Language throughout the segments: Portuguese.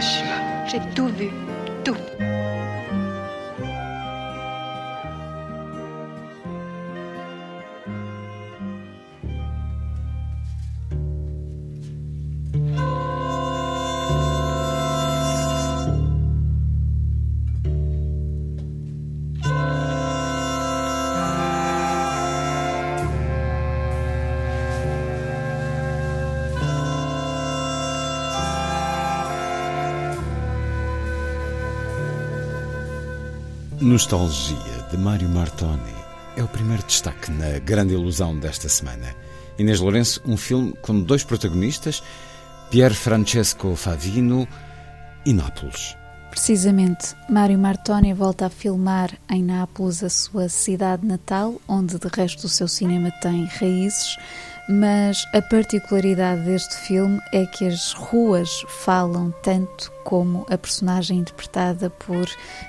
J'ai tout vu. Tout. Nostalgia de Mário Martoni é o primeiro destaque na grande ilusão desta semana. Inês Lourenço, um filme com dois protagonistas, Pier Francesco Favino e Nápoles. Precisamente, Mário Martoni volta a filmar em Nápoles a sua cidade natal, onde de resto o seu cinema tem raízes, mas a particularidade deste filme é que as ruas falam tanto como a personagem interpretada por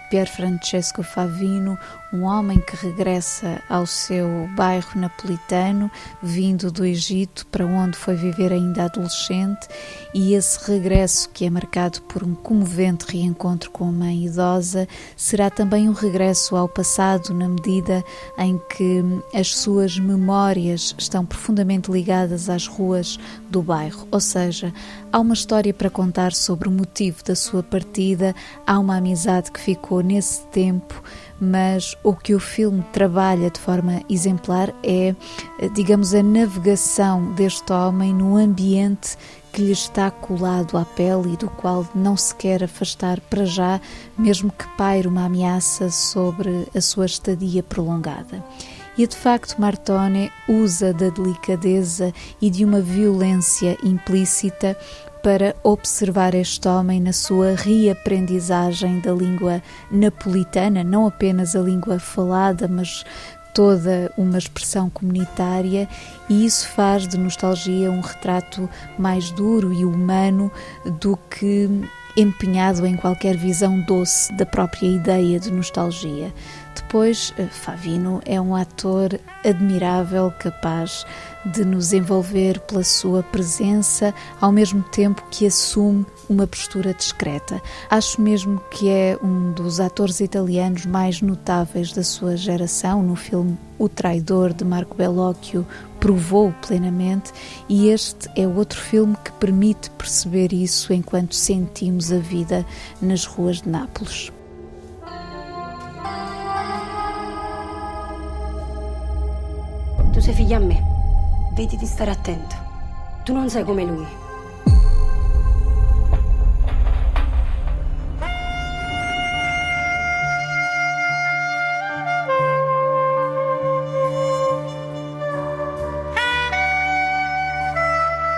Pier Francesco Favino, um homem que regressa ao seu bairro napolitano, vindo do Egito, para onde foi viver ainda adolescente, e esse regresso, que é marcado por um comovente reencontro com a mãe idosa, será também um regresso ao passado, na medida em que as suas memórias estão profundamente ligadas às ruas do bairro, ou seja, há uma história para contar sobre o motivo da sua partida, há uma amizade que ficou nesse tempo, mas o que o filme trabalha de forma exemplar é, digamos, a navegação deste homem no ambiente que lhe está colado à pele e do qual não se quer afastar para já, mesmo que paire uma ameaça sobre a sua estadia prolongada. E de facto, Martone usa da delicadeza e de uma violência implícita para observar este homem na sua reaprendizagem da língua napolitana, não apenas a língua falada, mas toda uma expressão comunitária, e isso faz de nostalgia um retrato mais duro e humano do que empenhado em qualquer visão doce da própria ideia de nostalgia. Depois, Favino é um ator admirável, capaz de nos envolver pela sua presença, ao mesmo tempo que assume uma postura discreta. Acho mesmo que é um dos atores italianos mais notáveis da sua geração. No filme O Traidor de Marco Bellocchio provou plenamente, e este é outro filme que permite perceber isso enquanto sentimos a vida nas ruas de Nápoles. Figlia a me. Vedi di stare attento. Tu non sei come lui.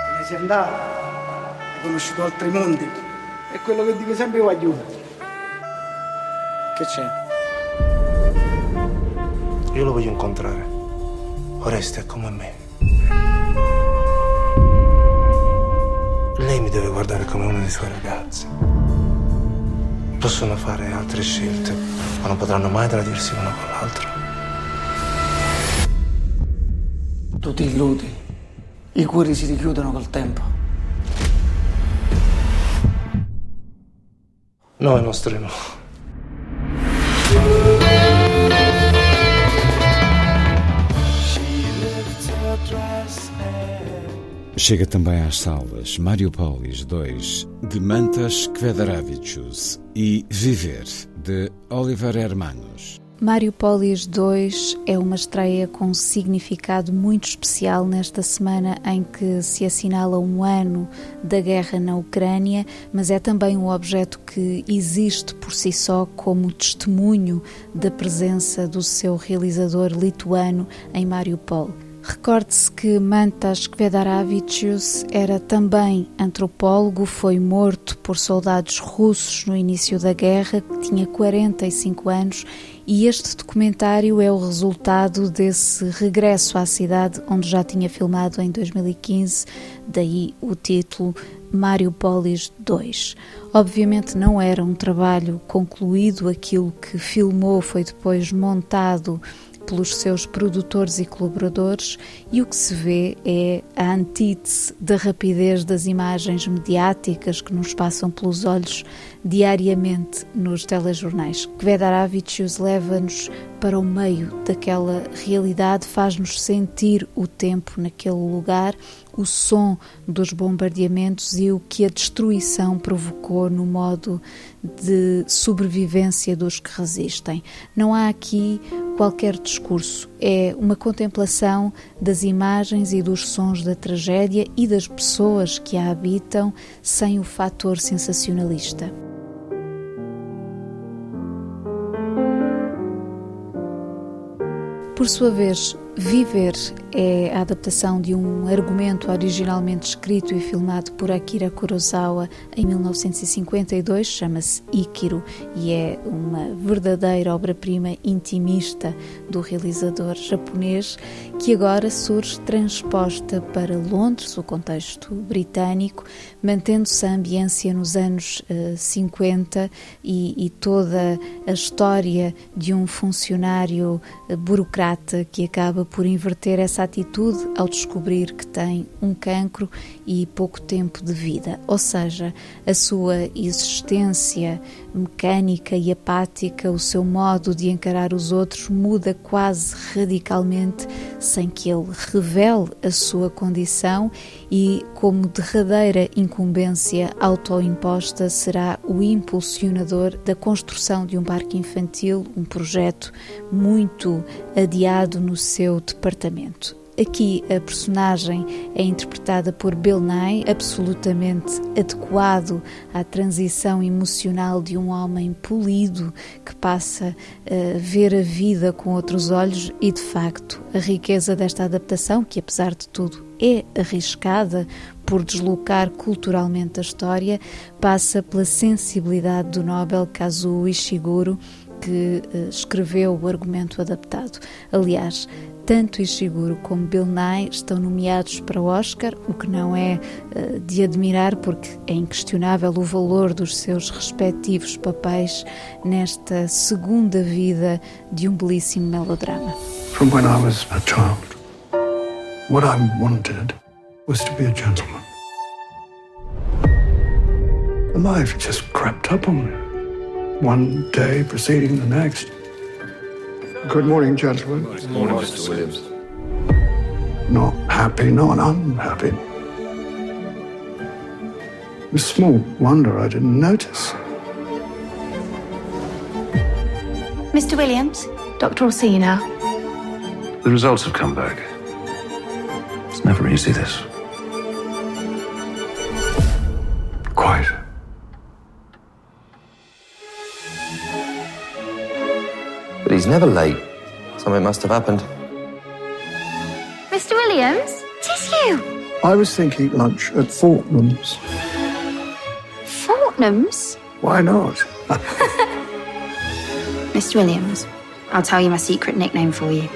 Te ne sei andato, hai conosciuto altri mondi. È quello che dico sempre io aiuto. Che c'è? Io lo voglio incontrare. Oreste è come me. Lei mi deve guardare come uno dei suoi ragazzi. Possono fare altre scelte, ma non potranno mai tradirsi l'uno con l'altro. Tu ti illudi. I cuori si richiudono col tempo. No, i Chega também às salas Mariupolis 2 de Mantas Kvedaravicius e Viver de Oliver Hermanos. Mariupolis 2 é uma estreia com significado muito especial nesta semana em que se assinala um ano da guerra na Ucrânia, mas é também um objeto que existe por si só como testemunho da presença do seu realizador lituano em Mariupol. Recorde-se que Mantas Kvedaravicius era também antropólogo, foi morto por soldados russos no início da guerra, tinha 45 anos, e este documentário é o resultado desse regresso à cidade onde já tinha filmado em 2015, daí o título Mariupolis 2. Obviamente não era um trabalho concluído, aquilo que filmou foi depois montado pelos seus produtores e colaboradores, e o que se vê é a antítese da rapidez das imagens mediáticas que nos passam pelos olhos diariamente nos telejornais. Kvedaravicius leva-nos para o meio daquela realidade, faz-nos sentir o tempo naquele lugar, o som dos bombardeamentos e o que a destruição provocou no modo de sobrevivência dos que resistem. Não há aqui qualquer discurso, é uma contemplação das imagens e dos sons da tragédia e das pessoas que a habitam sem o fator sensacionalista. Por sua vez, Viver é a adaptação de um argumento originalmente escrito e filmado por Akira Kurosawa em 1952, chama-se Ikiro e é uma verdadeira obra-prima intimista do realizador japonês que agora surge transposta para Londres, o contexto britânico, mantendo-se a ambiência nos anos uh, 50 e, e, toda a história de um funcionário uh, burocrata que acaba por inverter essa atitude ao descobrir que tem um cancro e pouco tempo de vida. Ou seja, a sua existência mecânica e apática, o seu modo de encarar os outros muda quase radicalmente sem que ele revele a sua condição e, como derradeira incumbência autoimposta, será o impulsionador da construção de um parque infantil, um projeto muito adiado no seu departamento. Aqui a personagem é interpretada por Bill Nye, absolutamente adequado à transição emocional de um homem polido que passa a ver a vida com outros olhos e, de facto, a riqueza desta adaptação, que apesar de tudo é arriscada por deslocar culturalmente a história, passa pela sensibilidade do Nobel Kazuo Ishiguro, que eh, escreveu o argumento adaptado. Aliás, tanto Ishiguro como Bill Nye estão nomeados para o Oscar, o que não é uh, de admirar porque é inquestionável o valor dos seus respectivos papéis nesta segunda vida de um belíssimo melodrama. From when I was a child, what I wanted was to be a gentleman. Life just crept up on me, one day preceding the next. Good morning, gentlemen. Good morning, Mr. Williams. Not happy, not unhappy. It's small wonder I didn't notice. Mr. Williams, Dr. will see you now. The results have come back. It's never easy, this. He's never late. Something must have happened. Mr. Williams, tis you. I was thinking lunch at Fortnum's. Fortnum's? Why not? Mr. Williams, I'll tell you my secret nickname for you.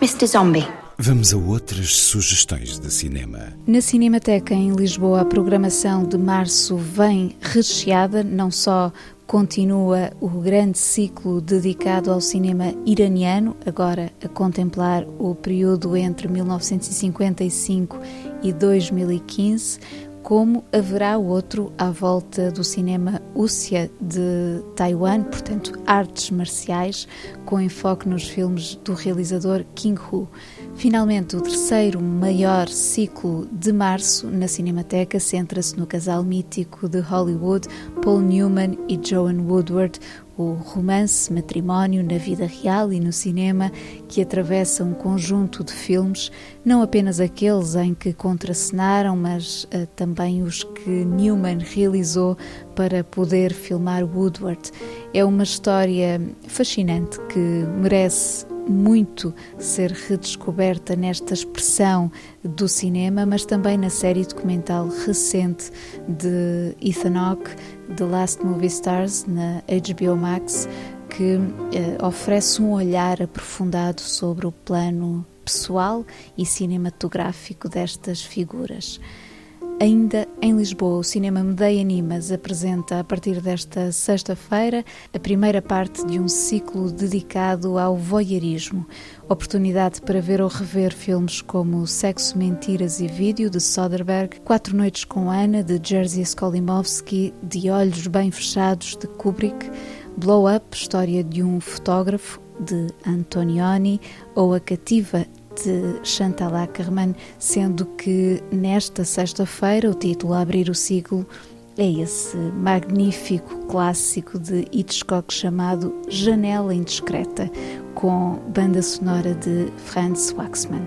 Mr. Zombie. Vamos a outras sugestões de cinema. Na Cinemateca em Lisboa, a programação de março vem recheada, não só continua o grande ciclo dedicado ao cinema iraniano, agora a contemplar o período entre 1955 e 2015, como haverá outro à volta do cinema Ússia de Taiwan, portanto, artes marciais, com enfoque nos filmes do realizador King Hu. Finalmente, o terceiro maior ciclo de março na Cinemateca centra-se no casal mítico de Hollywood, Paul Newman e Joan Woodward, o romance, matrimónio na vida real e no cinema que atravessa um conjunto de filmes, não apenas aqueles em que contracenaram, mas uh, também os que Newman realizou para poder filmar Woodward. É uma história fascinante que merece muito ser redescoberta nesta expressão do cinema, mas também na série documental recente de Ethan Hawke, The Last Movie Stars, na HBO Max, que eh, oferece um olhar aprofundado sobre o plano pessoal e cinematográfico destas figuras. Ainda em Lisboa, o Cinema Medeia Animas apresenta a partir desta sexta-feira a primeira parte de um ciclo dedicado ao voyeurismo. Oportunidade para ver ou rever filmes como Sexo, Mentiras e Vídeo, de Soderbergh, Quatro Noites com Ana, de Jerzy Skolimowski, De Olhos Bem Fechados, de Kubrick, Blow Up, história de um fotógrafo, de Antonioni, ou A Cativa, de Chantal Ackerman, sendo que nesta sexta-feira o título a abrir o ciclo é esse magnífico clássico de Hitchcock chamado Janela Indiscreta, com banda sonora de Franz Waxman.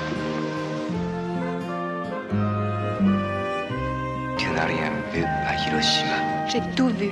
J'ai tout vu.